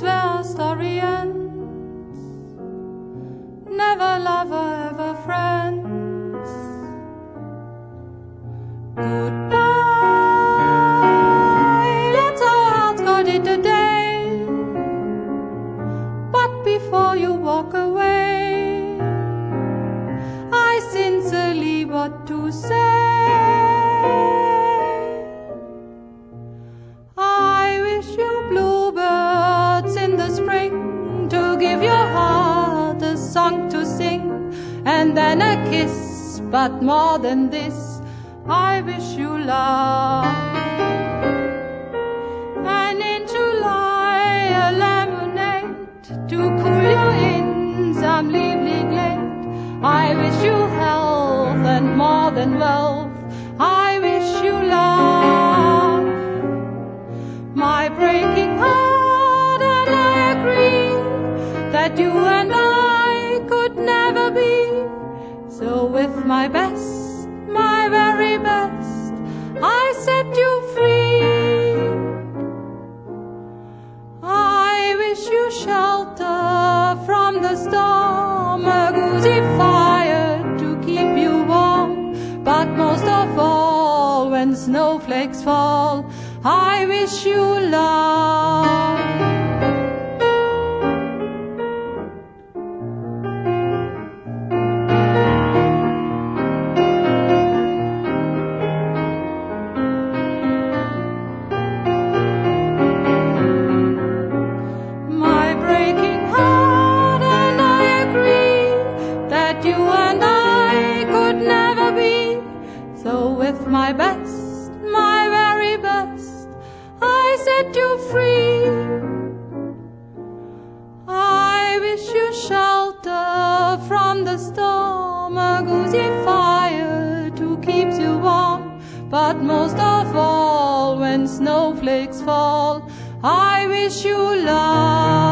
is where story ends. Never lover, ever friend. And then a kiss. But more than this, I wish you love. And in July, a lemonade to cool you in some lively glade. I wish you health and more than wealth. I wish you love. My breaking heart, and I agree that you and I So, with my best, my very best, I set you free. I wish you shelter from the storm, a cozy fire to keep you warm. But most of all, when snowflakes fall, I wish you love. So, with my best, my very best, I set you free. I wish you shelter from the storm, a cozy fire to keep you warm. But most of all, when snowflakes fall, I wish you love.